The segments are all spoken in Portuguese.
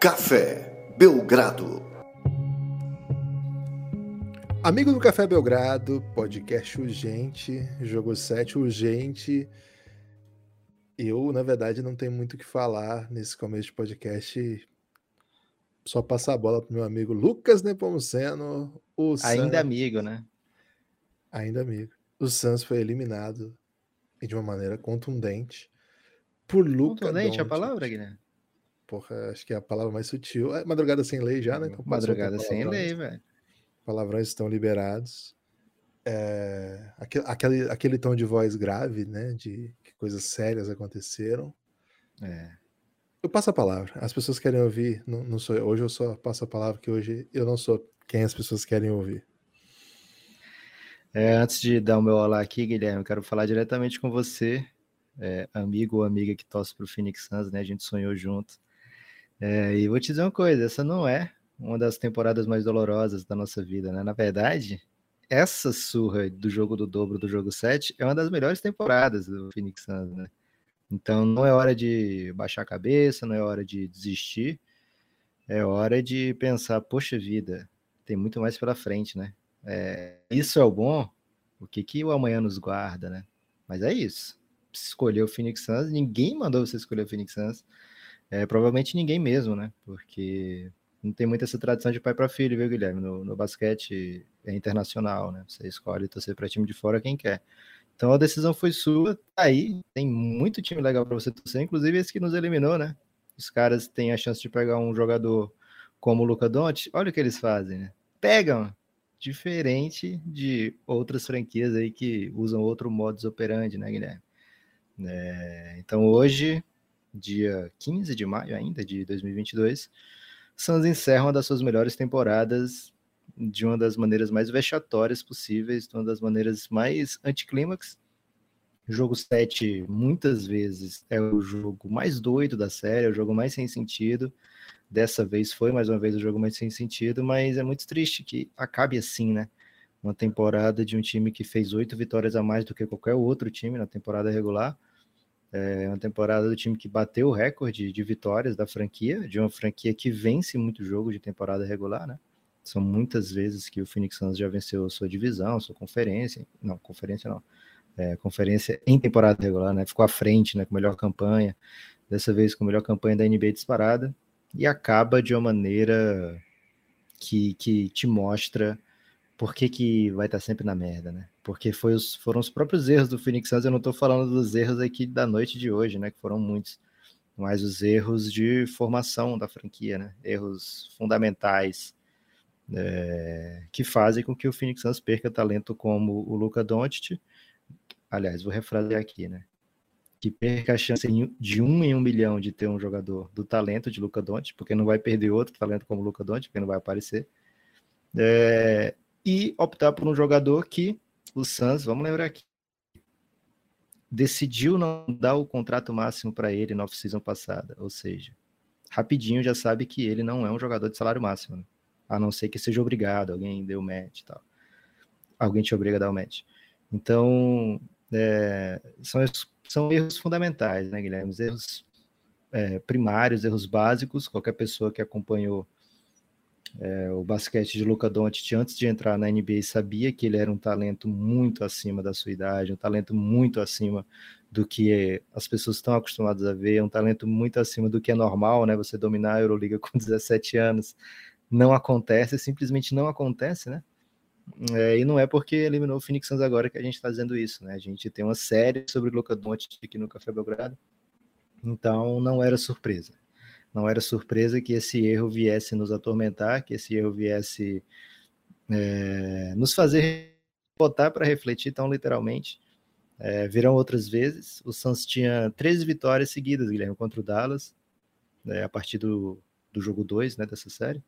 Café Belgrado. Amigo do Café Belgrado, podcast urgente, jogo 7 urgente. Eu, na verdade, não tenho muito o que falar nesse começo de podcast. Só passar a bola pro meu amigo Lucas Nepomuceno. O Ainda San... amigo, né? Ainda amigo. O Santos foi eliminado de uma maneira contundente por Lucas. Contundente Doncic. a palavra, Guilherme? Porra, acho que é a palavra mais sutil. É madrugada sem lei já, né? Então, madrugada sem lei, velho. Palavrões estão liberados. É, aquele, aquele tom de voz grave, né? De que coisas sérias aconteceram. É. Eu passo a palavra. As pessoas querem ouvir. Não, não sou eu. Hoje eu só passo a palavra que hoje eu não sou quem as pessoas querem ouvir. É, antes de dar o meu olá aqui, Guilherme, eu quero falar diretamente com você, é, amigo ou amiga que torce para o Phoenix Suns, né? A gente sonhou junto. É, e vou te dizer uma coisa: essa não é uma das temporadas mais dolorosas da nossa vida, né? Na verdade, essa surra do jogo do dobro do jogo 7 é uma das melhores temporadas do Phoenix Suns, né? Então não é hora de baixar a cabeça, não é hora de desistir, é hora de pensar, poxa vida, tem muito mais pela frente, né? É, isso é o bom, o que, que o amanhã nos guarda, né? Mas é isso. Escolheu o Phoenix Suns, ninguém mandou você escolher o Phoenix Suns. É, provavelmente ninguém mesmo, né? Porque não tem muita essa tradição de pai para filho, viu, Guilherme? No, no, basquete é internacional, né? Você escolhe torcer para time de fora quem quer. Então a decisão foi sua, tá aí, tem muito time legal para você torcer, inclusive esse que nos eliminou, né? Os caras têm a chance de pegar um jogador como o Luca Doncic, olha o que eles fazem, né? Pegam, diferente de outras franquias aí que usam outro modus operandi, né, Guilherme? É, então hoje dia 15 de maio ainda de 2022, Suns encerra uma das suas melhores temporadas de uma das maneiras mais vexatórias possíveis, de uma das maneiras mais anticlímax. Jogo 7, muitas vezes, é o jogo mais doido da série, é o jogo mais sem sentido. Dessa vez foi mais uma vez o jogo mais sem sentido, mas é muito triste que acabe assim, né? Uma temporada de um time que fez oito vitórias a mais do que qualquer outro time na temporada regular é uma temporada do time que bateu o recorde de vitórias da franquia, de uma franquia que vence muito jogo de temporada regular, né? São muitas vezes que o Phoenix Suns já venceu sua divisão, sua conferência. Não, conferência não. É, conferência em temporada regular, né? Ficou à frente, né? Com melhor campanha. Dessa vez com a melhor campanha da NBA disparada. E acaba de uma maneira que, que te mostra por que, que vai estar sempre na merda, né? Porque os, foram os próprios erros do Phoenix Suns, eu não estou falando dos erros aqui da noite de hoje, né? Que foram muitos, mas os erros de formação da franquia, né? Erros fundamentais é, que fazem com que o Phoenix Suns perca talento como o Luca Doncic. Aliás, vou refrasear aqui, né? Que perca a chance de um em um milhão de ter um jogador do talento de Luca Doncic, porque não vai perder outro talento como o Luca Doncic, porque não vai aparecer. É, e optar por um jogador que o Suns, vamos lembrar aqui, decidiu não dar o contrato máximo para ele na off-season passada, ou seja, rapidinho já sabe que ele não é um jogador de salário máximo, né? a não ser que seja obrigado, alguém deu match e tal. Alguém te obriga a dar o match. Então, é, são, são erros fundamentais, né, Guilherme? Erros é, primários, erros básicos. Qualquer pessoa que acompanhou é, o basquete de Luca Doncic antes de entrar na NBA sabia que ele era um talento muito acima da sua idade, um talento muito acima do que as pessoas estão acostumadas a ver, um talento muito acima do que é normal, né? Você dominar a Euroliga com 17 anos não acontece, simplesmente não acontece, né? É, e não é porque eliminou o Phoenix Suns agora que a gente está fazendo isso, né? A gente tem uma série sobre Luca Doncic aqui no Café Belgrado, então não era surpresa. Não era surpresa que esse erro viesse nos atormentar, que esse erro viesse é, nos fazer botar para refletir tão literalmente. É, virão outras vezes. O Suns tinha 13 vitórias seguidas, Guilherme, contra o Dallas, né, a partir do, do jogo 2 né, dessa série.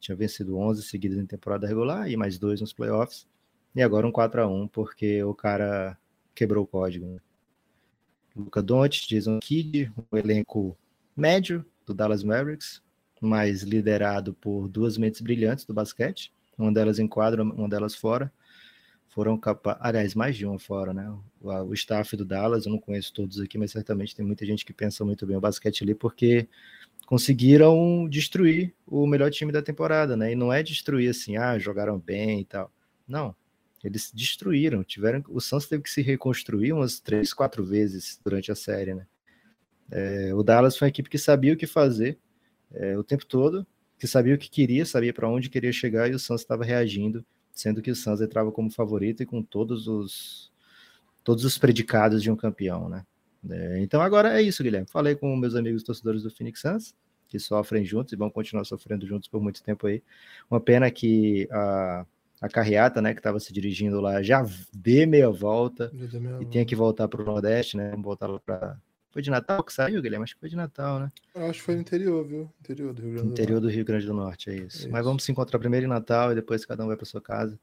Tinha vencido 11 seguidas em temporada regular e mais dois nos playoffs. E agora um 4 a 1 porque o cara quebrou o código. Né? Luca Doncic, Jason Kidd, um elenco médio, do Dallas Mavericks, mas liderado por duas mentes brilhantes do basquete, uma delas em quadra, uma delas fora. Foram capazes, aliás, mais de uma fora, né? O, staff do Dallas, eu não conheço todos aqui, mas certamente tem muita gente que pensa muito bem o basquete ali, porque conseguiram destruir o melhor time da temporada, né? E não é destruir assim, ah, jogaram bem e tal. Não, eles destruíram, tiveram, o Suns teve que se reconstruir umas três, quatro vezes durante a série, né? É, o Dallas foi uma equipe que sabia o que fazer é, o tempo todo, que sabia o que queria, sabia para onde queria chegar e o Suns estava reagindo, sendo que o Suns entrava como favorito e com todos os todos os predicados de um campeão, né? É, então agora é isso, Guilherme. Falei com meus amigos torcedores do Phoenix Suns, que sofrem juntos e vão continuar sofrendo juntos por muito tempo aí. Uma pena que a, a carreata, né, que estava se dirigindo lá, já dê meia volta meia e tinha que voltar para o Nordeste, né? Vamos voltar lá para. Foi de Natal que saiu, Guilherme? Acho que foi de Natal, né? Acho que foi no interior, viu? Interior do Rio Grande do Interior do Rio Grande do Norte, é isso. é isso. Mas vamos se encontrar primeiro em Natal e depois cada um vai para sua casa.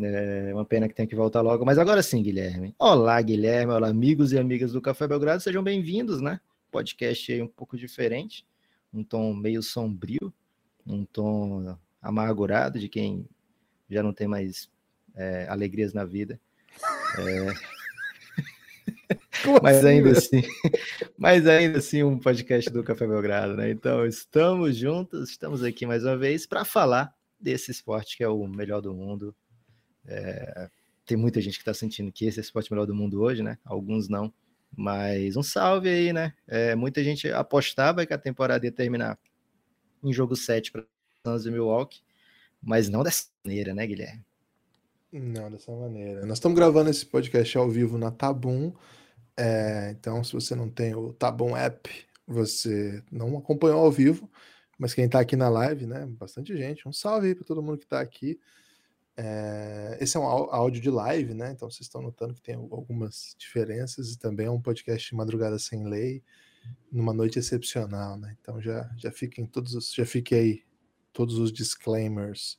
É uma pena que tem que voltar logo. Mas agora sim, Guilherme. Olá, Guilherme. Olá, amigos e amigas do Café Belgrado. Sejam bem-vindos, né? Podcast aí um pouco diferente. Um tom meio sombrio. Um tom amargurado de quem já não tem mais é, alegrias na vida. É... mas assim, ainda assim, mas ainda assim um podcast do Café Belgrado, né? Então estamos juntos, estamos aqui mais uma vez para falar desse esporte que é o melhor do mundo, é, tem muita gente que está sentindo que esse é o esporte melhor do mundo hoje, né? Alguns não. Mas um salve aí, né? É, muita gente apostava que a temporada ia terminar em jogo 7 para Suns e Milwaukee, mas não dessa maneira, né, Guilherme? Não, dessa maneira. Nós estamos gravando esse podcast ao vivo na Tabum. É, então, se você não tem o Tabum App, você não acompanhou ao vivo. Mas quem está aqui na live, né? Bastante gente. Um salve para todo mundo que está aqui. É, esse é um áudio de live, né? Então vocês estão notando que tem algumas diferenças e também é um podcast de madrugada sem lei, numa noite excepcional, né? Então já já fiquem todos os, já fique aí todos os disclaimers.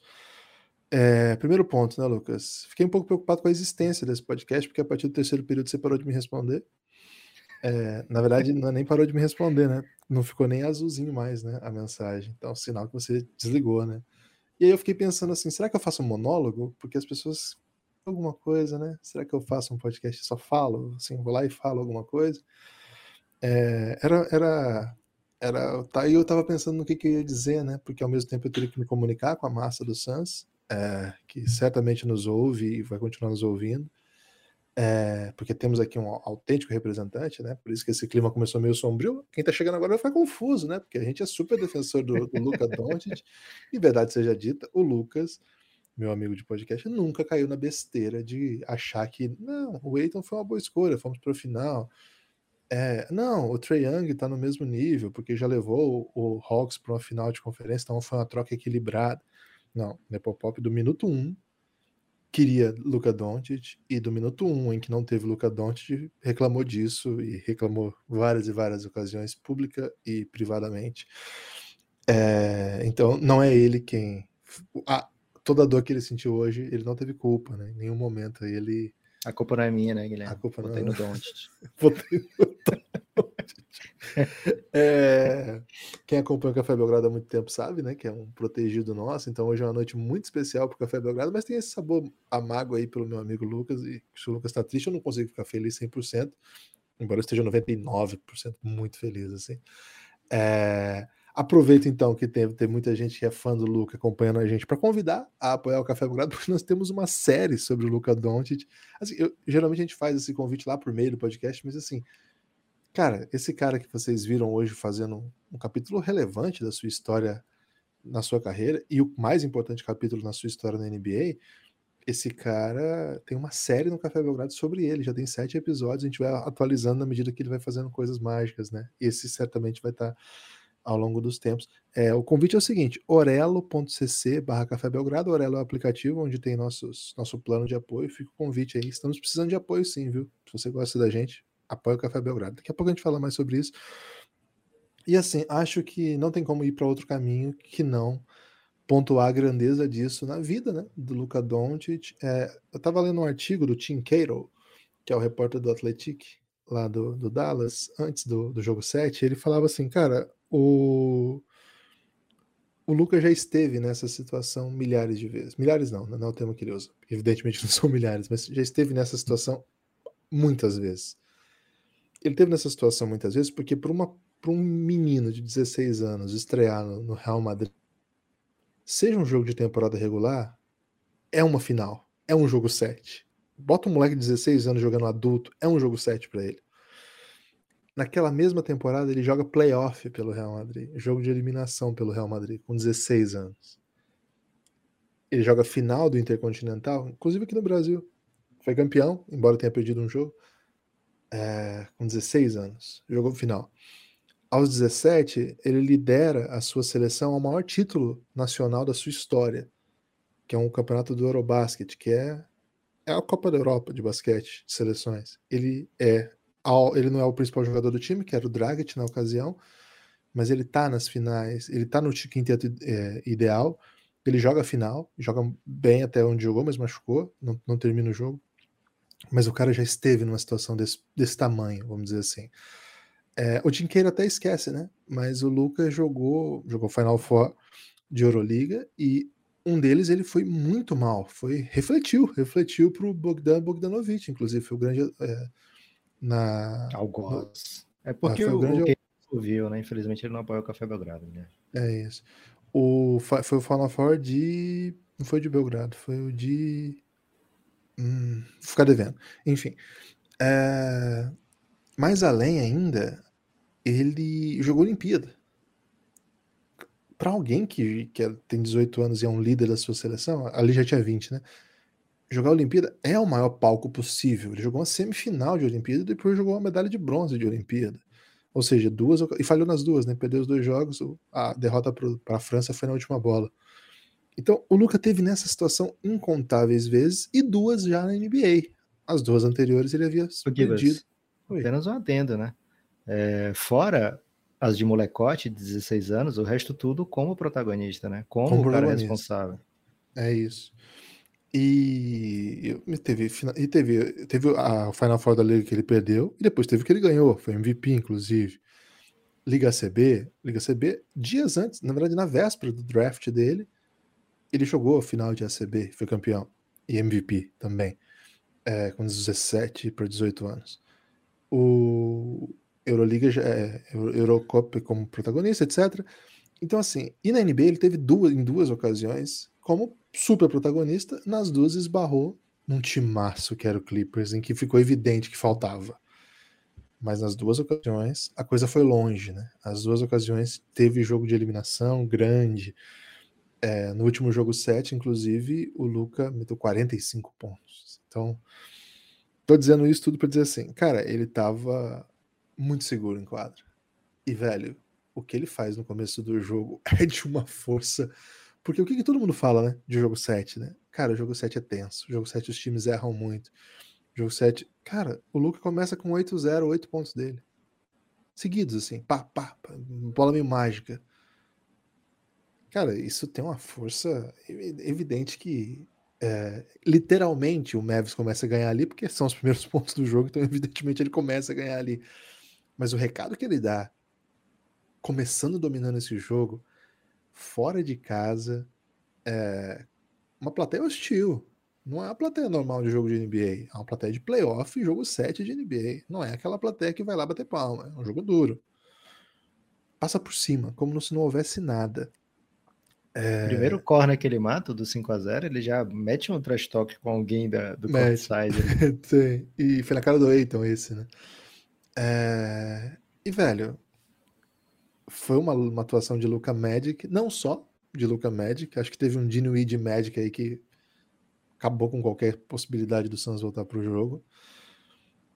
É, primeiro ponto, né, Lucas? Fiquei um pouco preocupado com a existência desse podcast, porque a partir do terceiro período você parou de me responder. É, na verdade, não, é nem parou de me responder, né? Não ficou nem azulzinho mais, né? A mensagem. Então, sinal que você desligou, né? E aí eu fiquei pensando assim, será que eu faço um monólogo? Porque as pessoas alguma coisa, né? Será que eu faço um podcast e só falo? Assim, vou lá e falo alguma coisa? É, era, era, era, tá, aí eu tava pensando no que, que eu ia dizer, né? Porque ao mesmo tempo eu teria que me comunicar com a massa do Sans, é, que certamente nos ouve e vai continuar nos ouvindo é, porque temos aqui um autêntico representante, né? Por isso que esse clima começou meio sombrio. Quem está chegando agora vai ficar confuso, né? Porque a gente é super defensor do, do Luca Doncic. e verdade seja dita, o Lucas, meu amigo de podcast, nunca caiu na besteira de achar que não, o Eiton foi uma boa escolha, fomos para o final. É, não, o Trey Young está no mesmo nível, porque já levou o, o Hawks para uma final de conferência, então foi uma troca equilibrada. Não, Nepopop do minuto 1 um, queria Luca Doncic e do minuto um em que não teve Luca Doncic reclamou disso e reclamou várias e várias ocasiões pública e privadamente. É, então não é ele quem a, toda a dor que ele sentiu hoje ele não teve culpa né? Em nenhum momento ele a culpa não é minha né Guilherme? A culpa Botei não no Doncic. Botei no é, quem acompanha o Café Belgrado há muito tempo sabe, né? Que é um protegido nosso. Então hoje é uma noite muito especial para o Café Belgrado, mas tem esse sabor amargo aí pelo meu amigo Lucas. E se o Lucas está triste, eu não consigo ficar feliz 100%, embora eu esteja 99% muito feliz, assim. É, aproveito então que tem, tem muita gente que é fã do Luca acompanhando a gente para convidar a apoiar o Café Belgrado, porque nós temos uma série sobre o Luca Doncic. Assim, eu, geralmente a gente faz esse convite lá por meio do podcast, mas assim, Cara, esse cara que vocês viram hoje fazendo um capítulo relevante da sua história na sua carreira e o mais importante capítulo na sua história na NBA, esse cara tem uma série no Café Belgrado sobre ele, já tem sete episódios, a gente vai atualizando na medida que ele vai fazendo coisas mágicas, né? Esse certamente vai estar ao longo dos tempos. É, o convite é o seguinte: orelo.cc barra Café Belgrado, Orelo é o aplicativo onde tem nossos, nosso plano de apoio, fica o convite aí, estamos precisando de apoio sim, viu? Se você gosta da gente, apoia o Café Belgrado. Daqui a pouco a gente fala mais sobre isso. E assim, acho que não tem como ir para outro caminho que não pontuar a grandeza disso na vida, né? Do Luca Doncic. É, eu estava lendo um artigo do Tim Cato, que é o repórter do Athletic, lá do, do Dallas, antes do, do jogo 7, ele falava assim, cara, o, o Luca já esteve nessa situação milhares de vezes. Milhares não, não é o termo que ele usa. Evidentemente não são milhares, mas já esteve nessa situação muitas vezes ele teve nessa situação muitas vezes porque por uma para um menino de 16 anos estrear no, no Real Madrid, seja um jogo de temporada regular, é uma final, é um jogo 7. Bota um moleque de 16 anos jogando adulto, é um jogo 7 para ele. Naquela mesma temporada, ele joga playoff pelo Real Madrid, jogo de eliminação pelo Real Madrid, com 16 anos. Ele joga final do Intercontinental, inclusive aqui no Brasil. Foi campeão, embora tenha perdido um jogo, é, com 16 anos. Jogou final. Aos 17, ele lidera a sua seleção ao maior título nacional da sua história, que é um campeonato do Eurobasket, que é, é a Copa da Europa de basquete, de seleções. Ele é ele não é o principal jogador do time, que era o Dragic na ocasião, mas ele tá nas finais, ele tá no quinteto é, ideal, ele joga a final, joga bem até onde jogou, mas machucou, não, não termina o jogo. Mas o cara já esteve numa situação desse, desse tamanho, vamos dizer assim. É, o Dinqueiro até esquece, né? Mas o Lucas jogou, jogou Final Four de Euroliga e um deles ele foi muito mal, foi refletiu, refletiu para o Bogdan Bogdanovic, inclusive foi o grande é, na. Algoz. É porque ah, o, grande... o viu, né? Infelizmente ele não apoia o Café Belgrado, né? É isso. O, foi o Final Four de. Não foi de Belgrado, foi o de. Hum, ficar devendo. Enfim. É... Mais além ainda, ele jogou Olimpíada. Para alguém que, que é, tem 18 anos e é um líder da sua seleção, ali já tinha 20, né? jogar Olimpíada é o maior palco possível. Ele jogou uma semifinal de Olimpíada e depois jogou uma medalha de bronze de Olimpíada. Ou seja, duas e falhou nas duas, né? Perdeu os dois jogos. A derrota para a França foi na última bola. Então, o Luca teve nessa situação incontáveis vezes e duas já na NBA. As duas anteriores ele havia perdido. Apenas um adendo, né? É, fora as de molecote, de 16 anos, o resto tudo como protagonista, né? Como, como o cara responsável. É isso. E teve, e teve, teve a Final Four da Liga que ele perdeu, e depois teve que ele ganhou, foi MVP, inclusive. Liga CB, Liga CB, dias antes, na verdade, na véspera do draft dele, ele jogou a final de ACB, foi campeão, e MVP também, é, com 17 para 18 anos. O Euroliga, já é, Eurocup como protagonista, etc. Então, assim, e na NBA ele teve duas, em duas ocasiões como super protagonista, nas duas esbarrou num timaço que era o Clippers, em que ficou evidente que faltava. Mas nas duas ocasiões a coisa foi longe, né? As duas ocasiões teve jogo de eliminação grande. É, no último jogo 7, inclusive, o Luca meteu 45 pontos. Então, tô dizendo isso tudo para dizer assim, cara, ele tava muito seguro em quadra. E, velho, o que ele faz no começo do jogo é de uma força porque o que, que, todo mundo fala, né? De jogo 7, né? Cara, o jogo 7 é tenso. O jogo 7 os times erram muito. O jogo 7. Cara, o Luca começa com 8-0, 8 pontos dele. Seguidos, assim. Pá, pá, pá. Bola meio mágica. Cara, isso tem uma força evidente que. É, literalmente o Mavis começa a ganhar ali, porque são os primeiros pontos do jogo, então evidentemente ele começa a ganhar ali. Mas o recado que ele dá, começando dominando esse jogo, fora de casa, é, uma plateia hostil. Não é a plateia normal de jogo de NBA, é uma plateia de playoff, jogo 7 de NBA. Não é aquela plateia que vai lá bater palma, é um jogo duro. Passa por cima, como se não houvesse nada. É... Primeiro corner que ele mata, do 5 a 0 ele já mete um trash talk com alguém da, do courtside. Tem. E foi na cara do Eiton esse, né? É... E, velho, foi uma, uma atuação de Luca Magic, não só de Luca Magic, acho que teve um Dinwiddie de Magic aí que acabou com qualquer possibilidade do Suns voltar para o jogo.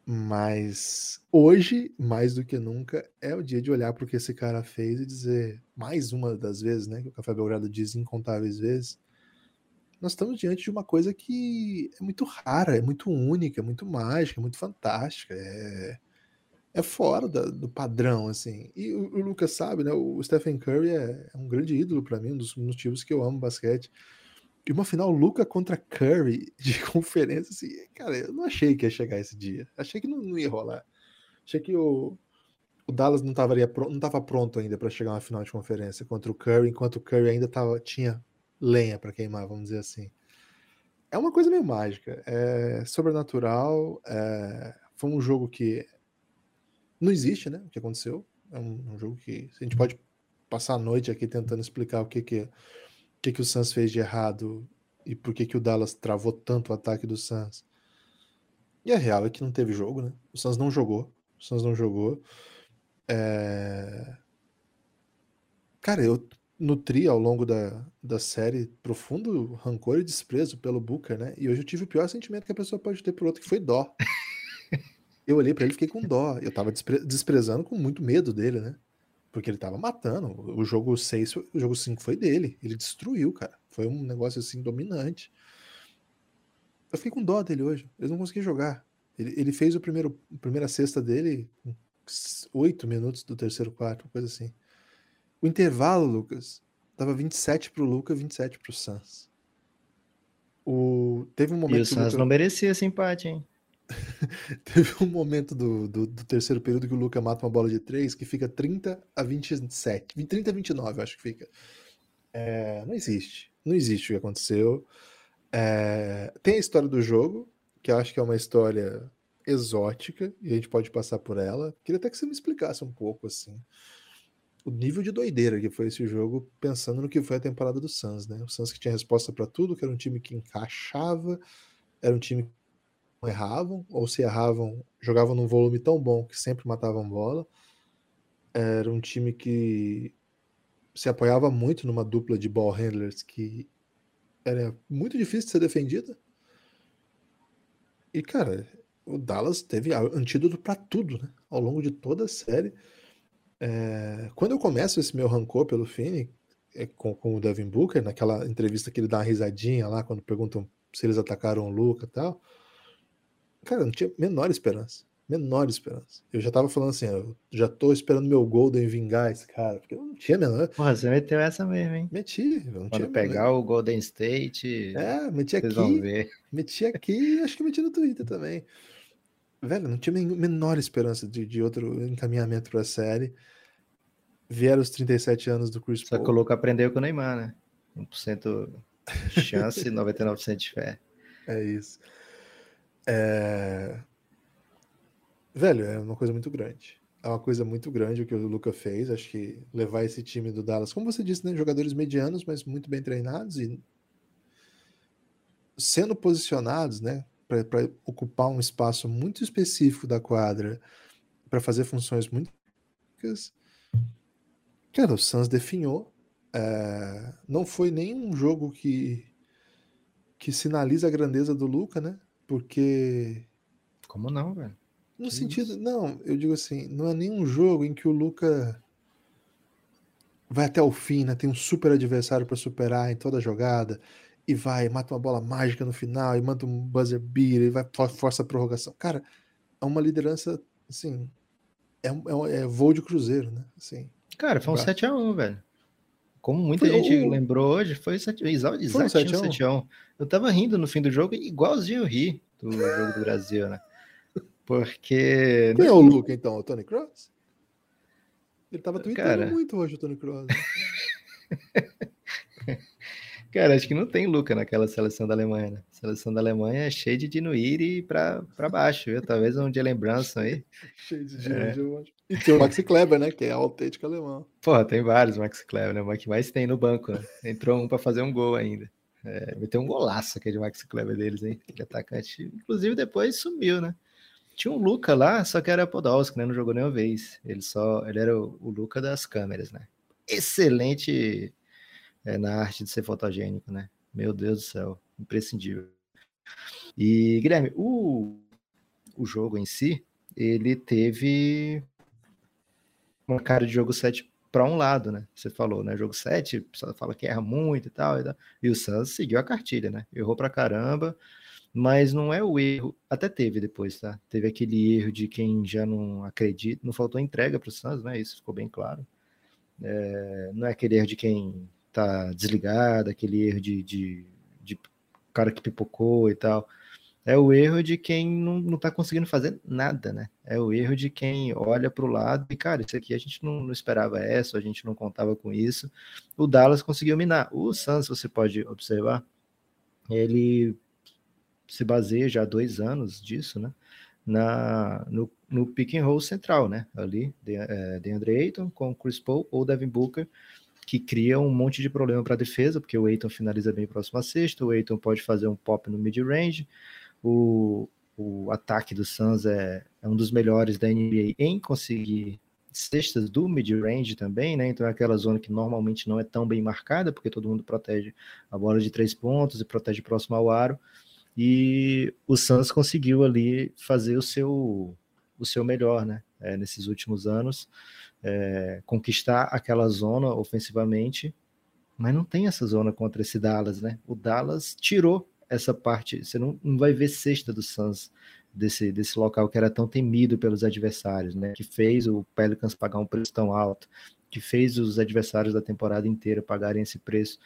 Mas hoje, mais do que nunca, é o dia de olhar para o que esse cara fez e dizer, mais uma das vezes, né, que o Café Belgrado diz incontáveis vezes, nós estamos diante de uma coisa que é muito rara, é muito única, é muito mágica, é muito fantástica. É, é fora da, do padrão, assim. E o, o, Lucas sabe, né? O Stephen Curry é, é um grande ídolo para mim, um dos motivos que eu amo basquete. E uma final Luca contra Curry de conferência, assim, cara, eu não achei que ia chegar esse dia. Achei que não, não ia rolar. Achei que o, o Dallas não estava não tava pronto ainda para chegar uma final de conferência contra o Curry, enquanto o Curry ainda tava, tinha lenha para queimar, vamos dizer assim. É uma coisa meio mágica, é sobrenatural. É, foi um jogo que não existe, né? O que aconteceu. É um, um jogo que a gente pode passar a noite aqui tentando explicar o que que, o que, que o Suns fez de errado e por que, que o Dallas travou tanto o ataque do Suns. E a real é que não teve jogo, né? O Suns não jogou. O Suns não jogou. É... Cara, eu nutri ao longo da, da série profundo rancor e desprezo pelo Booker, né? E hoje eu tive o pior sentimento que a pessoa pode ter por outro, que foi dó. eu olhei para ele e fiquei com dó. Eu tava despre desprezando com muito medo dele, né? Porque ele tava matando. O jogo 6, o jogo 5 foi dele. Ele destruiu, cara. Foi um negócio assim dominante. Eu fiquei com dó dele hoje. Eles não conseguiam jogar. Ele, ele fez o primeiro, a primeira cesta dele oito minutos do terceiro quarto, coisa assim. O intervalo, Lucas, tava 27 pro Lucas, 27 pro Suns. O... Teve um momento. E o Suns não merecia esse empate, hein? Teve um momento do, do, do, terceiro período que o Luca mata uma bola de três que fica 30 a 27. 30 a 29, acho que fica. É, não existe. Não existe o que aconteceu. É, tem a história do jogo, que eu acho que é uma história exótica, e a gente pode passar por ela. Queria até que você me explicasse um pouco, assim, o nível de doideira que foi esse jogo, pensando no que foi a temporada do Suns, né? O Suns que tinha resposta para tudo, que era um time que encaixava, era um time erravam, ou se erravam, jogavam num volume tão bom que sempre matavam bola. Era um time que se apoiava muito numa dupla de ball handlers que era muito difícil de ser defendida. E, cara, o Dallas teve antídoto para tudo, né? Ao longo de toda a série. É... Quando eu começo esse meu rancor pelo Phoenix, é, com, com, o Devin Booker, naquela entrevista que ele dá uma risadinha lá, quando perguntam se eles atacaram o Luca e tal. Cara, não tinha menor esperança menor esperança. Eu já tava falando assim, eu já tô esperando meu Golden vingar esse cara, porque eu não tinha menor. Porra, você meteu essa mesmo, hein? Meti. Não Quando pegar menor. o Golden State. É, meti aqui. Meti aqui acho que meti no Twitter também. Velho, não tinha menor esperança de, de outro encaminhamento pra série. Vieram os 37 anos do Chris Só Paul. Só que o aprendeu com o Neymar, né? 1% de chance e 99% de fé. É isso. É... Velho, é uma coisa muito grande. É uma coisa muito grande o que o Luca fez. Acho que levar esse time do Dallas, como você disse, né, jogadores medianos, mas muito bem treinados e sendo posicionados, né, para ocupar um espaço muito específico da quadra, para fazer funções muito Cara, o Suns definhou. É, não foi nenhum jogo que que sinaliza a grandeza do Luca, né? Porque como não, velho? No que sentido, isso? não, eu digo assim, não é nenhum jogo em que o Luca vai até o fim, né? Tem um super adversário para superar em toda a jogada e vai, mata uma bola mágica no final e manda um buzzer beater e vai força a prorrogação. Cara, é uma liderança assim, é, é, é voo de cruzeiro, né? Assim, Cara, foi um 7x1, velho. Como muita foi gente o... lembrou hoje, foi, 7, exatamente um 7x1. Eu tava rindo no fim do jogo, igualzinho eu ri do jogo do Brasil, né? Porque. Quem é o Luca, então? O Tony Cross? Ele tava tweetando Cara... muito hoje, o Tony Cross. Cara, acho que não tem Luca naquela seleção da Alemanha, né? A seleção da Alemanha é cheia de Dinuiri para baixo, viu? Talvez um de lembrança aí. cheio de Dinuiri, é. E tem o Maxi Kleber, né? Que é autêntico alemão. Porra, tem vários Maxi Kleber, né? O que mais tem no banco, né? Entrou um para fazer um gol ainda. É, meteu um golaço aquele Maxi Kleber deles, hein? Aquele atacante. Inclusive depois sumiu, né? Tinha um Luca lá, só que era Podolski, né? Não jogou nenhuma vez. Ele só, ele era o, o Luca das câmeras, né? Excelente é, na arte de ser fotogênico, né? Meu Deus do céu, imprescindível. E Guilherme, o, o jogo em si, ele teve uma cara de jogo 7 para um lado, né? Você falou, né? Jogo 7, o pessoal fala que erra muito e tal, e tal. E o Suns seguiu a cartilha, né? Errou pra caramba, mas não é o erro. Até teve depois, tá? Teve aquele erro de quem já não acredita, não faltou entrega para o Santos, né? Isso ficou bem claro. É, não é aquele erro de quem tá desligado, aquele erro de, de, de cara que pipocou e tal. É o erro de quem não, não tá conseguindo fazer nada, né? É o erro de quem olha para o lado e, cara, isso aqui a gente não, não, esperava essa, a gente não contava com isso. O Dallas conseguiu minar. O Santos, você pode observar, ele se baseia já há dois anos disso, né? na, no, no pick and roll central, né? Ali, de, é, de Andre Ayton com Chris Paul ou Devin Booker, que cria um monte de problema para a defesa, porque o Ayton finaliza bem próximo à sexta, o Ayton pode fazer um pop no mid-range, o, o ataque do Suns é, é um dos melhores da NBA em conseguir cestas do mid-range também, né? Então é aquela zona que normalmente não é tão bem marcada, porque todo mundo protege a bola de três pontos e protege próximo ao aro. E o Suns conseguiu ali fazer o seu, o seu melhor, né? É, nesses últimos anos, é, conquistar aquela zona ofensivamente, mas não tem essa zona contra esse Dallas, né? O Dallas tirou essa parte, você não, não vai ver cesta do Suns desse, desse local que era tão temido pelos adversários, né? Que fez o Pelicans pagar um preço tão alto, que fez os adversários da temporada inteira pagarem esse preço,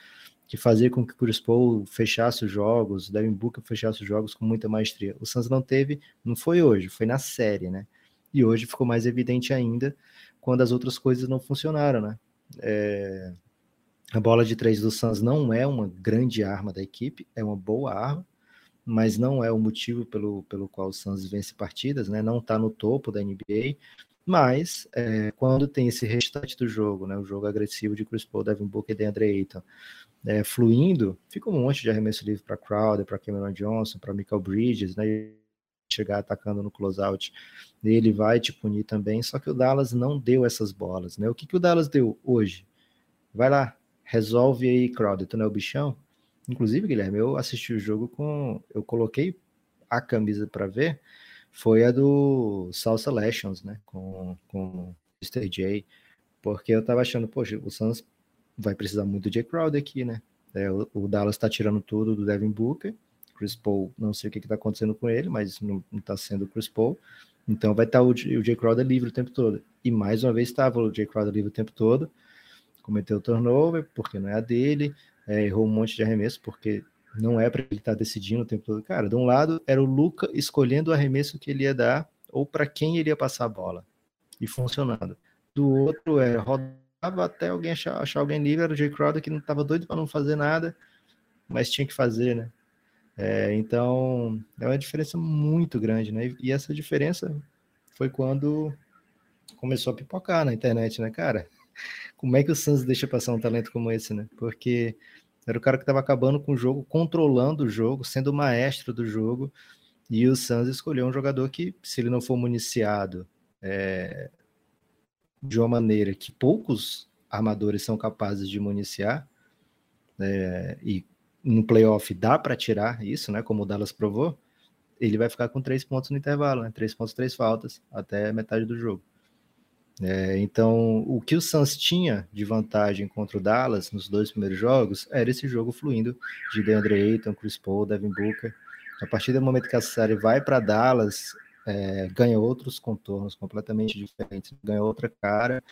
que fazia com que o Chris Paul fechasse os jogos, Devin Booker fechasse os jogos com muita maestria. O Suns não teve, não foi hoje, foi na série, né? E hoje ficou mais evidente ainda quando as outras coisas não funcionaram, né? É... A bola de três do Suns não é uma grande arma da equipe, é uma boa arma, mas não é o motivo pelo, pelo qual o Suns vence partidas, né? Não está no topo da NBA, mas é, quando tem esse restante do jogo, né? O jogo agressivo de Chris Paul, Devin Booker e DeAndre Ayton é, fluindo, fica um monte de arremesso livre para Crowder, para Cameron Johnson, para Michael Bridges, né? Chegar atacando no closeout, ele vai te punir também. Só que o Dallas não deu essas bolas, né? O que, que o Dallas deu hoje? Vai lá, resolve aí, Crowder, tu não é o bichão? Inclusive, Guilherme, eu assisti o jogo com. Eu coloquei a camisa para ver, foi a do Salsa Legends, né? Com, com Mr. J. Porque eu tava achando, poxa, o Suns vai precisar muito Jay Crowder aqui, né? É, o, o, Dallas tá tirando tudo do Devin Booker. Chris Paul, não sei o que, que tá acontecendo com ele, mas não, não tá sendo o Chris Paul. Então vai estar tá o, o Jay Crowder livre o tempo todo. E mais uma vez estava o Jay Crowder livre o tempo todo. Cometeu turnover, porque não é a dele é, errou um monte de arremesso, porque não é para ele estar tá decidindo o tempo todo. Cara, de um lado era o Luca escolhendo o arremesso que ele ia dar ou para quem ele ia passar a bola e funcionando. Do outro é rodava até alguém achar, achar alguém livre, era o Jay Crowder que não estava doido para não fazer nada, mas tinha que fazer, né? É, então é uma diferença muito grande, né? E essa diferença foi quando começou a pipocar na internet, né, cara? Como é que o Suns deixa passar um talento como esse, né? Porque era o cara que estava acabando com o jogo, controlando o jogo, sendo o maestro do jogo. E o Suns escolheu um jogador que, se ele não for municiado é, de uma maneira que poucos armadores são capazes de municiar, é, e no playoff dá para tirar isso, né? Como o Dallas provou, ele vai ficar com três pontos no intervalo, né? Três pontos, três faltas, até metade do jogo. É, então, o que o Suns tinha de vantagem contra o Dallas nos dois primeiros jogos era esse jogo fluindo de DeAndre Ayton, Chris Paul, Devin Booker. A partir do momento que a série vai para Dallas, é, ganha outros contornos completamente diferentes, ganha outra cara.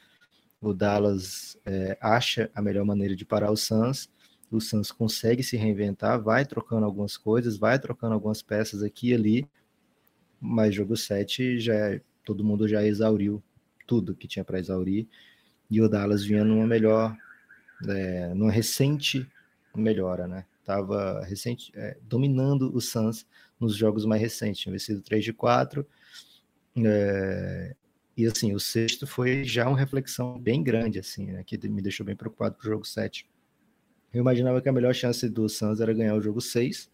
O Dallas é, acha a melhor maneira de parar o Suns. O Suns consegue se reinventar, vai trocando algumas coisas, vai trocando algumas peças aqui e ali, mas jogo 7 já é, todo mundo já exauriu tudo que tinha para exaurir, e o Dallas vinha numa melhor, é, numa recente melhora, né? Tava recente, é, dominando o Suns nos jogos mais recentes, tinha vencido 3 de 4, é, e assim, o sexto foi já uma reflexão bem grande, assim, né, que me deixou bem preocupado para o jogo 7. Eu imaginava que a melhor chance do Suns era ganhar o jogo 6,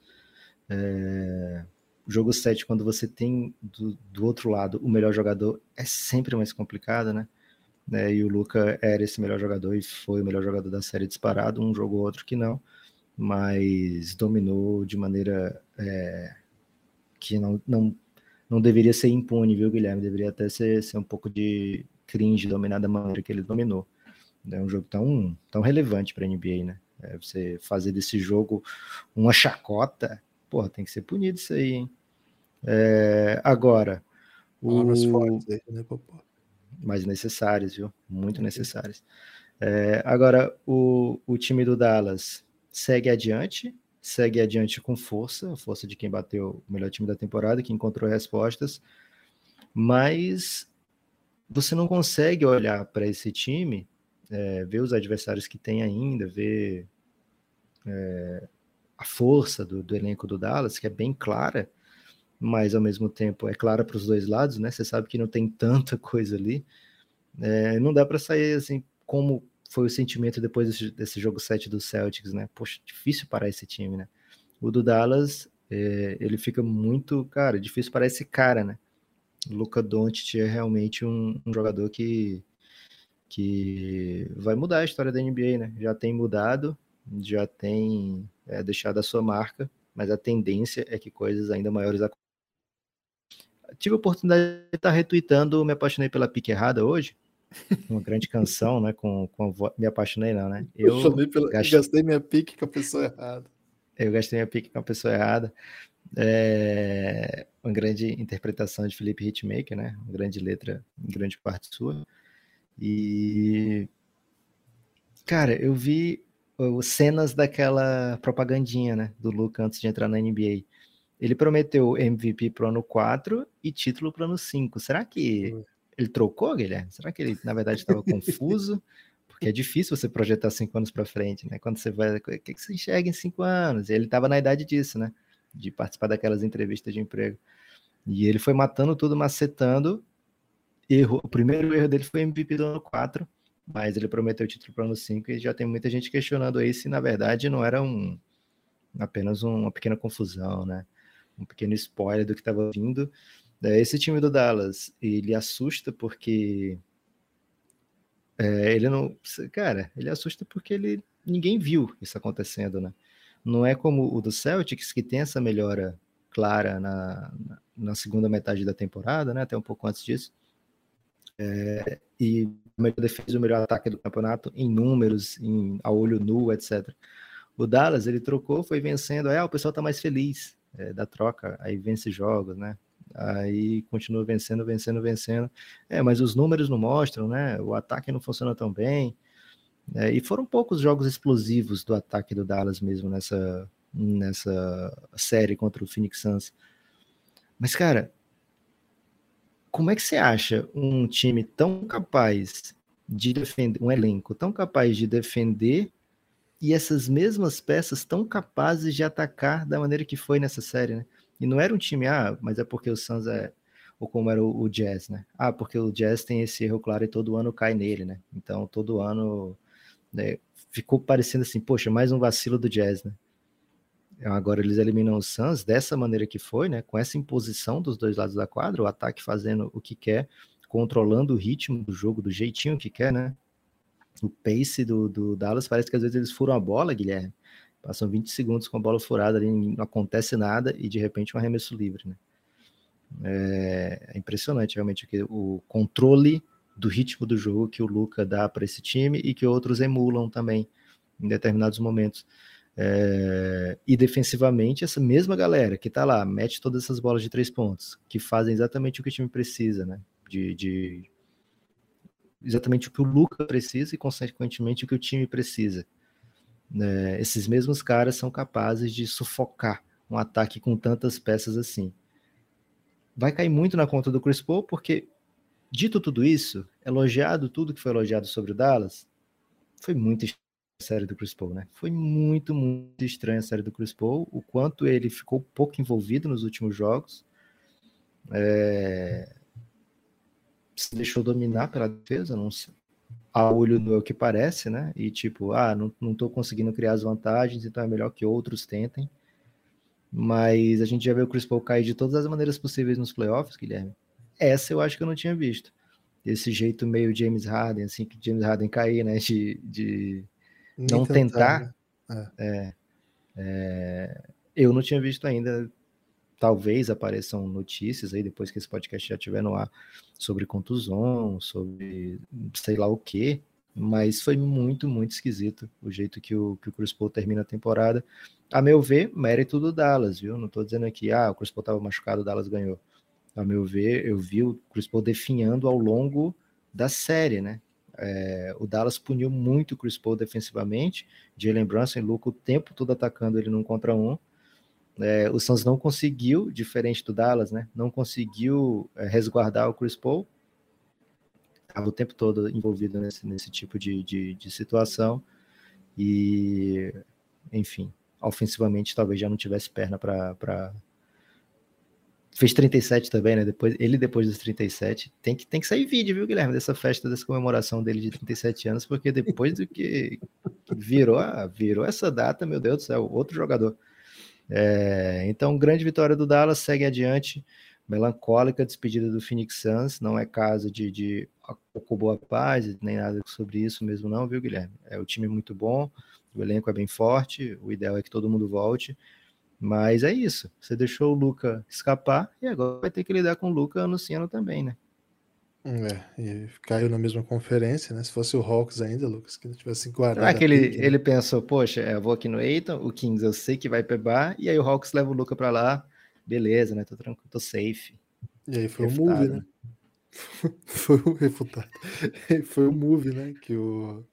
é, jogo 7, quando você tem do, do, outro lado o melhor jogador, é sempre mais complicado, né? É, e o Luca era esse melhor jogador e foi o melhor jogador da série disparado, um jogo ou outro que não, mas dominou de maneira é, que não, não, não deveria ser impune, viu, Guilherme? Deveria até ser, ser um pouco de cringe dominar da maneira que ele dominou. É um jogo tão, tão relevante para a NBA, né? É, você fazer desse jogo uma chacota Porra, tem que ser punido isso aí, hein? É, agora, o... Aí, né, mais necessários, viu? Muito necessários. É, agora, o, o time do Dallas segue adiante, segue adiante com força, a força de quem bateu o melhor time da temporada, que encontrou respostas, mas você não consegue olhar para esse time, é, ver os adversários que tem ainda, ver é, a força do, do, elenco do Dallas, que é bem clara, mas ao mesmo tempo é clara para os dois lados, né? Você sabe que não tem tanta coisa ali. É, não dá para sair assim como foi o sentimento depois desse, desse, jogo 7 do Celtics, né? Poxa, difícil parar esse time, né? O do Dallas, é, ele fica muito, cara, difícil parar esse cara, né? Luca Doncic é realmente um, um, jogador que, que vai mudar a história da NBA, né? Já tem mudado, já tem é, deixado a sua marca, mas a tendência é que coisas ainda maiores aconteçam. Tive a oportunidade de estar retweetando Me Apaixonei pela Pique Errada hoje, uma grande canção, né? Com, com vo... Me apaixonei, não, né? Eu pela... gastei... gastei minha pique com a pessoa errada. Eu gastei minha pique com a pessoa errada. É... Uma grande interpretação de Felipe Hitmaker, né? Uma grande letra, em grande parte sua. E. Cara, eu vi cenas daquela propagandinha, né? Do Luca antes de entrar na NBA. Ele prometeu MVP pro ano 4 e título pro ano 5. Será que ele trocou, Guilherme? Será que ele, na verdade, estava confuso? Porque é difícil você projetar cinco anos para frente, né? Quando você vai. O que, você enxerga em cinco anos? E ele estava na idade disso, né? De participar daquelas entrevistas de emprego. E ele foi matando tudo, macetando. Erro. O primeiro erro dele foi MVP do ano 4, mas ele prometeu o título para o ano 5 e já tem muita gente questionando aí se, na verdade, não era um apenas uma pequena confusão, né? Um pequeno spoiler do que estava vindo. É, esse time do Dallas, ele assusta porque é, ele não, cara, ele assusta porque ele ninguém viu isso acontecendo, né? Não é como o do Celtics que tem essa melhora clara na, na segunda metade da temporada, né? Até um pouco antes disso. É, e o melhor defesa, o melhor ataque do campeonato em números, em a olho nu, etc. O Dallas ele trocou, foi vencendo, aí ah, o pessoal tá mais feliz é, da troca, aí vence jogos, né? Aí continua vencendo, vencendo, vencendo. É, mas os números não mostram, né? O ataque não funciona tão bem. É, e foram poucos jogos explosivos do ataque do Dallas mesmo nessa, nessa série contra o Phoenix Suns. Mas, cara, como é que você acha um time tão capaz de defender, um elenco tão capaz de defender e essas mesmas peças tão capazes de atacar da maneira que foi nessa série, né? E não era um time, ah, mas é porque o Suns é. Ou como era o, o Jazz, né? Ah, porque o Jazz tem esse erro claro e todo ano cai nele, né? Então todo ano né, ficou parecendo assim, poxa, mais um vacilo do Jazz, né? Agora eles eliminam o Suns dessa maneira que foi, né? Com essa imposição dos dois lados da quadra, o ataque fazendo o que quer, controlando o ritmo do jogo do jeitinho que quer, né? O pace do, do Dallas parece que às vezes eles furam a bola, Guilherme, Passam 20 segundos com a bola furada ali, não acontece nada e de repente um arremesso livre, né? É, é impressionante realmente o controle do ritmo do jogo que o Luca dá para esse time e que outros emulam também em determinados momentos. É, e defensivamente, essa mesma galera que está lá, mete todas essas bolas de três pontos, que fazem exatamente o que o time precisa, né? De, de exatamente o que o Luca precisa e, consequentemente, o que o time precisa né, esses mesmos caras são capazes de sufocar um ataque com tantas peças assim. Vai cair muito na conta do Chris Paul, porque, dito tudo isso, elogiado tudo que foi elogiado sobre o Dallas, foi muito série do Chris Paul, né? Foi muito, muito estranha a série do Chris Paul, o quanto ele ficou pouco envolvido nos últimos jogos. É... Se deixou dominar pela defesa, não, a olho no é que parece, né? E tipo, ah, não, não tô conseguindo criar as vantagens, então é melhor que outros tentem. Mas a gente já viu o Chris Paul cair de todas as maneiras possíveis nos playoffs, Guilherme. Essa eu acho que eu não tinha visto. Esse jeito meio James Harden, assim, que James Harden cair, né? De, de não tentar. tentar. Né? É. É, é, eu não tinha visto ainda talvez apareçam notícias aí depois que esse podcast já estiver no ar sobre contusão, sobre sei lá o que, mas foi muito, muito esquisito o jeito que o, que o Chris Paul termina a temporada. A meu ver, mérito do Dallas, viu? Não estou dizendo aqui, ah, o Chris Paul estava machucado, o Dallas ganhou. A meu ver, eu vi o Chris Paul definhando ao longo da série, né? É, o Dallas puniu muito o Chris Paul defensivamente, Jalen Brunson e Luca o tempo todo atacando ele num contra um, é, o Suns não conseguiu, diferente do Dallas, né? Não conseguiu é, resguardar o Chris Paul. Estava o tempo todo envolvido nesse, nesse tipo de, de, de situação. E, enfim, ofensivamente talvez já não tivesse perna para fez 37 também, né? Depois, ele depois dos 37. Tem que, tem que sair vídeo, viu, Guilherme, dessa festa, dessa comemoração dele de 37 anos, porque depois do que virou, virou essa data, meu Deus do céu, outro jogador. É, então, grande vitória do Dallas, segue adiante. Melancólica despedida do Phoenix Suns, não é caso de, de boa paz, nem nada sobre isso mesmo, não, viu, Guilherme? É o time é muito bom, o elenco é bem forte, o ideal é que todo mundo volte. Mas é isso. Você deixou o Luca escapar e agora vai ter que lidar com o Luca anunciando também, né? É, e caiu na mesma conferência, né? Se fosse o Hawks ainda, Lucas, que não tivesse guardado. Ah, que ele, ele pensou, poxa, eu vou aqui no Eiton, o Kings eu sei que vai pegar, e aí o Hawks leva o Luca para lá, beleza, né? Tô tranquilo, tô safe. E aí foi refutado, o move, né? foi o refutado. foi o move, né? Que o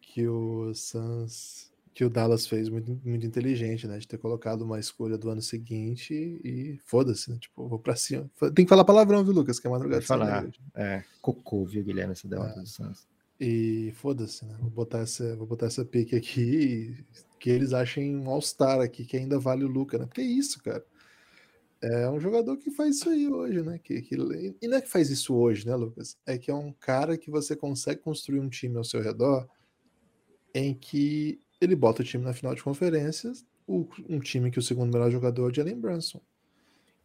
que o Suns que o Dallas fez muito, muito inteligente, né? De ter colocado uma escolha do ano seguinte e foda-se, né? Tipo, vou pra cima. Tem que falar palavrão, viu, Lucas? Que é madrugada. falar. É, cocô, viu, Guilherme? Essa derrota é. do Santos. E foda-se, né? Vou botar essa, vou botar essa pique aqui que eles achem um All-Star aqui, que ainda vale o Luca, né? Porque é isso, cara. É um jogador que faz isso aí hoje, né? Que, que, e não é que faz isso hoje, né, Lucas? É que é um cara que você consegue construir um time ao seu redor em que ele bota o time na final de conferências, um time que o segundo melhor jogador é o Jalen Brunson.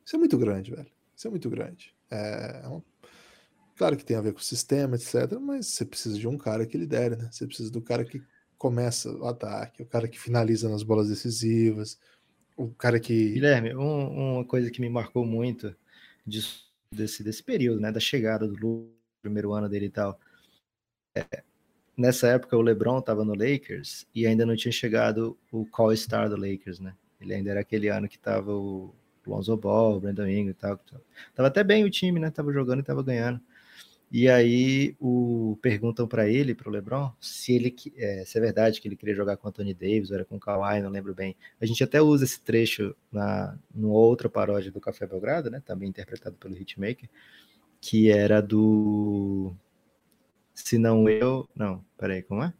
Isso é muito grande, velho. Isso é muito grande. É, é. Claro que tem a ver com o sistema, etc., mas você precisa de um cara que lidere, né? Você precisa do cara que começa o ataque, o cara que finaliza nas bolas decisivas, o cara que. Guilherme, um, uma coisa que me marcou muito disso, desse, desse período, né? Da chegada do Lu, primeiro ano dele e tal. É, nessa época o LeBron estava no Lakers e ainda não tinha chegado o call star do Lakers, né? Ele ainda era aquele ano que tava o Lonzo Ball, o Brandon Ingram e tal. Tava até bem o time, né? Tava jogando e tava ganhando. E aí o perguntam para ele, para o LeBron, se ele é, se é verdade que ele queria jogar com Anthony Davis, ou era com o Kawhi, não lembro bem. A gente até usa esse trecho na numa outra paródia do Café Belgrado, né? Também interpretado pelo Hitmaker, que era do se não eu. Não, peraí, como é?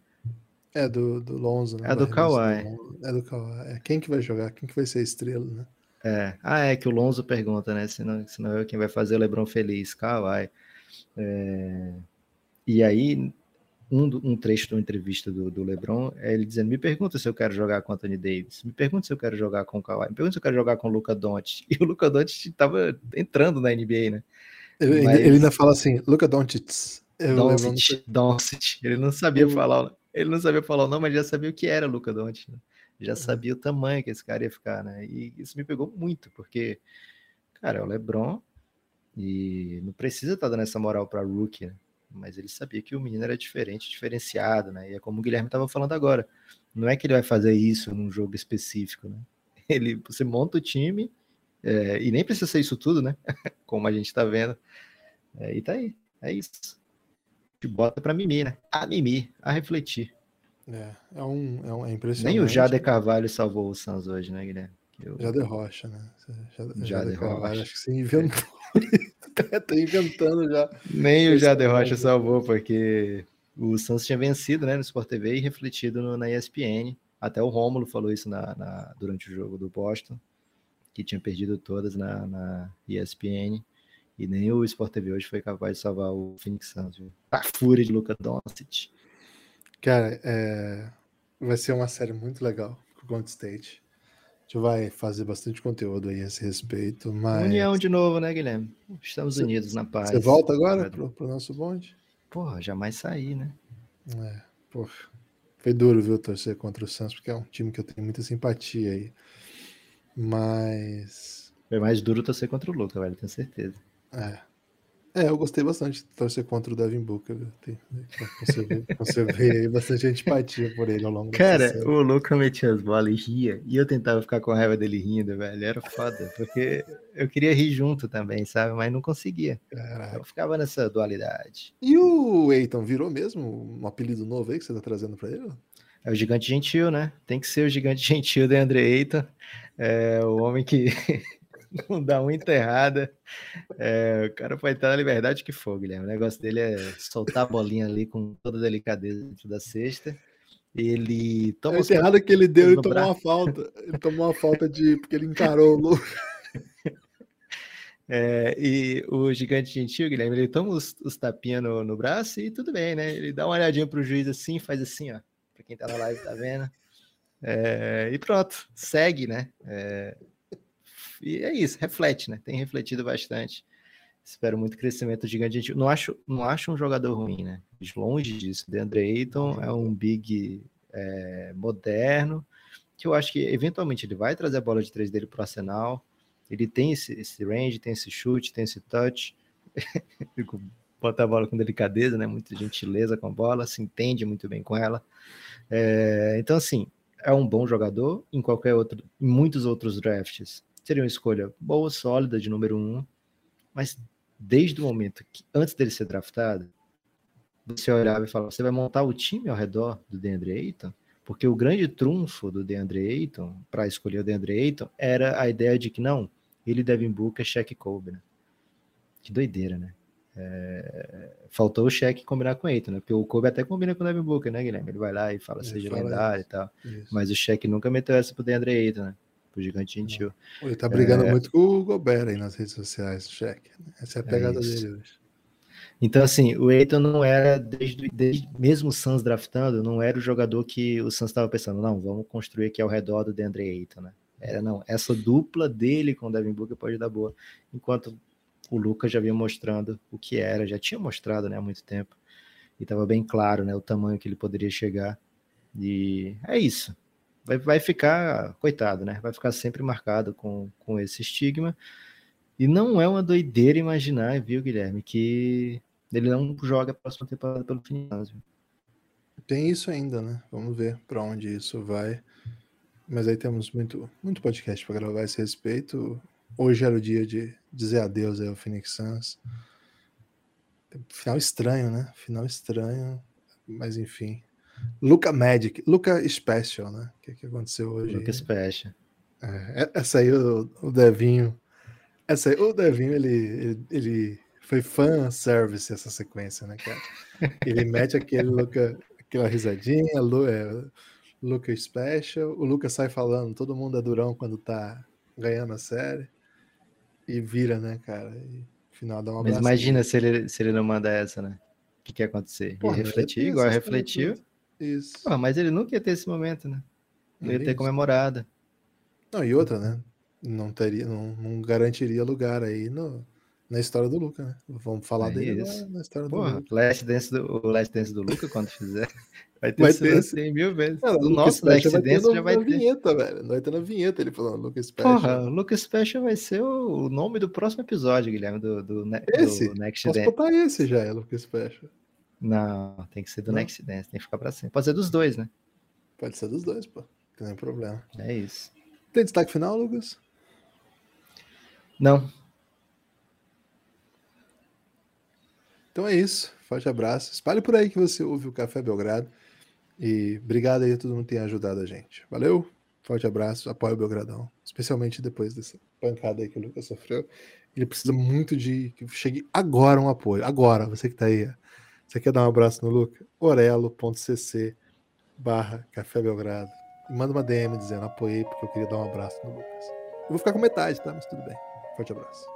É do, do Lonzo, né? É do Kawhi. É do Kawhi. É quem que vai jogar? Quem que vai ser a estrela, né? É. Ah, é que o Lonzo pergunta, né? Se não, se não eu, quem vai fazer o LeBron feliz? Kawhi. É... E aí, um, um trecho da entrevista do, do LeBron é ele dizendo: Me pergunta se eu quero jogar com Anthony Davis, me pergunta se eu quero jogar com o Kawhi, me pergunta se eu quero jogar com o Luca Doncic. E o Luca Doncic estava entrando na NBA, né? Ele, Mas... ele ainda fala assim: Luca Doncic. Doncic, Doncic. Ele não sabia falar, ele não sabia falar o nome, mas já sabia o que era Luca Doncic. Né? Já sabia o tamanho que esse cara ia ficar, né? E isso me pegou muito, porque, cara, é o LeBron e não precisa estar tá dando essa moral para rookie, né? Mas ele sabia que o menino era diferente, diferenciado, né? E é como o Guilherme estava falando agora. Não é que ele vai fazer isso num jogo específico, né? Ele, você monta o time é, e nem precisa ser isso tudo, né? como a gente está vendo. É, e tá aí, é isso bota para mimir, né? A mimir, a refletir. É, é, um, é, um, é impressionante. Nem o Jade Carvalho salvou o Santos hoje, né, Guilherme? Eu... Jade Rocha, né? Jade, Jade Carvalho, acho que você inventou. tá inventando já. Nem o Jade Rocha salvou, porque o Santos tinha vencido né, no Sport TV e refletido no, na ESPN. Até o Rômulo falou isso na, na, durante o jogo do Boston, que tinha perdido todas na, na ESPN. E nem o Sport TV hoje foi capaz de salvar o Phoenix Suns, viu? A fúria de Luca Doncic. Cara, é... vai ser uma série muito legal com o Golden State. A gente vai fazer bastante conteúdo aí a esse respeito, mas... União de novo, né, Guilherme? Estamos cê, unidos na paz. Você volta agora pro, pro nosso bonde? Porra, jamais sair, né? É, porra. Foi duro, viu, torcer contra o Santos, porque é um time que eu tenho muita simpatia aí. Mas... Foi mais duro torcer contra o Luca, velho, tenho certeza. É. É, eu gostei bastante de torcer contra o Devin Booker. Tem, vê aí bastante antipatia por ele ao longo Cara, o Luca metia as bolas e ria, e eu tentava ficar com raiva dele rindo, velho. Era foda, porque eu queria rir junto também, sabe? Mas não conseguia. Caraca. Eu ficava nessa dualidade. E o Eiton virou mesmo um apelido novo aí que você tá trazendo para ele? É o gigante gentil, né? Tem que ser o gigante gentil de André Eiton. É o homem que não dá uma enterrada. É, o cara pode estar na liberdade que for, Guilherme. O negócio dele é soltar a bolinha ali com toda a delicadeza dentro da cesta. Ele toma. A enterrada que ele deu, ele tomou braço. uma falta. Ele tomou uma falta de. porque ele encarou o Lucas. É, e o gigante gentil, Guilherme, ele toma os, os tapinhas no, no, braço e tudo bem, né? Ele dá uma olhadinha pro juiz assim, faz assim, ó. Pra quem tá na live tá vendo. É, e pronto, segue, né? É, e é isso, reflete, né? Tem refletido bastante. Espero muito crescimento gigante. Não acho, não acho um jogador ruim, né? Longe disso. DeAndre Ayton é um big é, moderno, que eu acho que eventualmente ele vai trazer a bola de três dele pro Arsenal ele tem esse, esse range, tem esse chute, tem esse touch. Bota a bola com delicadeza, né? Muita gentileza com a bola, se entende muito bem com ela. É, então, assim, é um bom jogador em qualquer outro, em muitos outros drafts. Seria uma escolha boa, sólida, de número um, mas desde o momento que, antes dele ser draftado, você olhava e falava: você vai montar o time ao redor do DeAndre Ayton? Porque o grande trunfo do DeAndre Ayton, para escolher o DeAndre Ayton, era a ideia de que não, ele Devin Booker, Shaq Kobe, né? Que doideira, né? É... Faltou o Shaq combinar com o Ayton, né? Porque o Kobe até combina com o Devin Booker, né, Guilherme? Ele vai lá e fala, seja lendário e tal. Isso. Mas o Shaq nunca meteu essa pro DeAndre Ayton, né? Pro gigante gentil. Ele tá brigando é... muito com o Gobert aí nas redes sociais, o Shaq. Essa é a é pegada é dele hoje. Então, assim, o Eiton não era, desde, desde mesmo o Suns draftando, não era o jogador que o Suns estava pensando, não, vamos construir aqui ao redor do DeAndre Ayton, né? Era, não, essa dupla dele com o Devin Booker pode dar boa. Enquanto o Lucas já vinha mostrando o que era, já tinha mostrado, né, há muito tempo. E estava bem claro, né, o tamanho que ele poderia chegar. E é isso. Vai, vai ficar, coitado, né? Vai ficar sempre marcado com, com esse estigma. E não é uma doideira imaginar, viu, Guilherme, que ele não joga a próxima temporada pelo Finásio. Tem isso ainda, né? Vamos ver para onde isso vai. Mas aí temos muito, muito podcast para gravar a esse respeito. Hoje era o dia de dizer adeus ao Phoenix Suns. Final estranho, né? Final estranho, mas enfim. Luca Magic, Luca Special, né? O que, que aconteceu hoje? Luca Special. É, essa aí o, o Devinho. Essa aí, o Devinho, ele, ele, ele foi fan service essa sequência, né, cara? Ele mete aquele Luca, aquela risadinha, Lu, é, Luca Special. O Luca sai falando, todo mundo é durão quando tá ganhando a série. E vira, né, cara? E final dá uma Mas imagina se ele, se ele não manda essa, né? O que, que ia acontecer? Porra, ia refletir, igual refletiu. Isso. Pô, mas ele nunca ia ter esse momento, né? Não ia ter comemorado. Não, e outra, né? Não teria, não, não garantiria lugar aí no, na história do Luca, né? Vamos falar é dele na, na, história Porra, do Luca. Last Dance do, o Last Dance do Luca, quando fizer, vai ter, vai ter esse... mil vezes. O nosso Last Dance já vai ter. vinheta, velho. Vai ter na vinheta ele falando Luca Special. Porra, o Luca Special vai ser o nome do próximo episódio, Guilherme, do, do, esse? do Next Posso Dance. Botar esse já, é Luca Special. Não, tem que ser do Não. Next Dance, tem que ficar pra sempre. Pode ser dos dois, né? Pode ser dos dois, pô. Não tem problema. É isso. Tem destaque final, Lucas? Não, Então é isso. Forte abraço. Espalhe por aí que você ouve o Café Belgrado. E obrigado aí a todo mundo que tem ajudado a gente. Valeu. Forte abraço. Apoie o Belgradão. Especialmente depois dessa pancada aí que o Lucas sofreu. Ele precisa muito de que chegue agora um apoio. Agora, você que tá aí. Você quer dar um abraço no Lucas? orelo.cc barra Café Belgrado. E manda uma DM dizendo apoiei porque eu queria dar um abraço no Lucas. Eu vou ficar com metade, tá? Mas tudo bem. Forte abraço.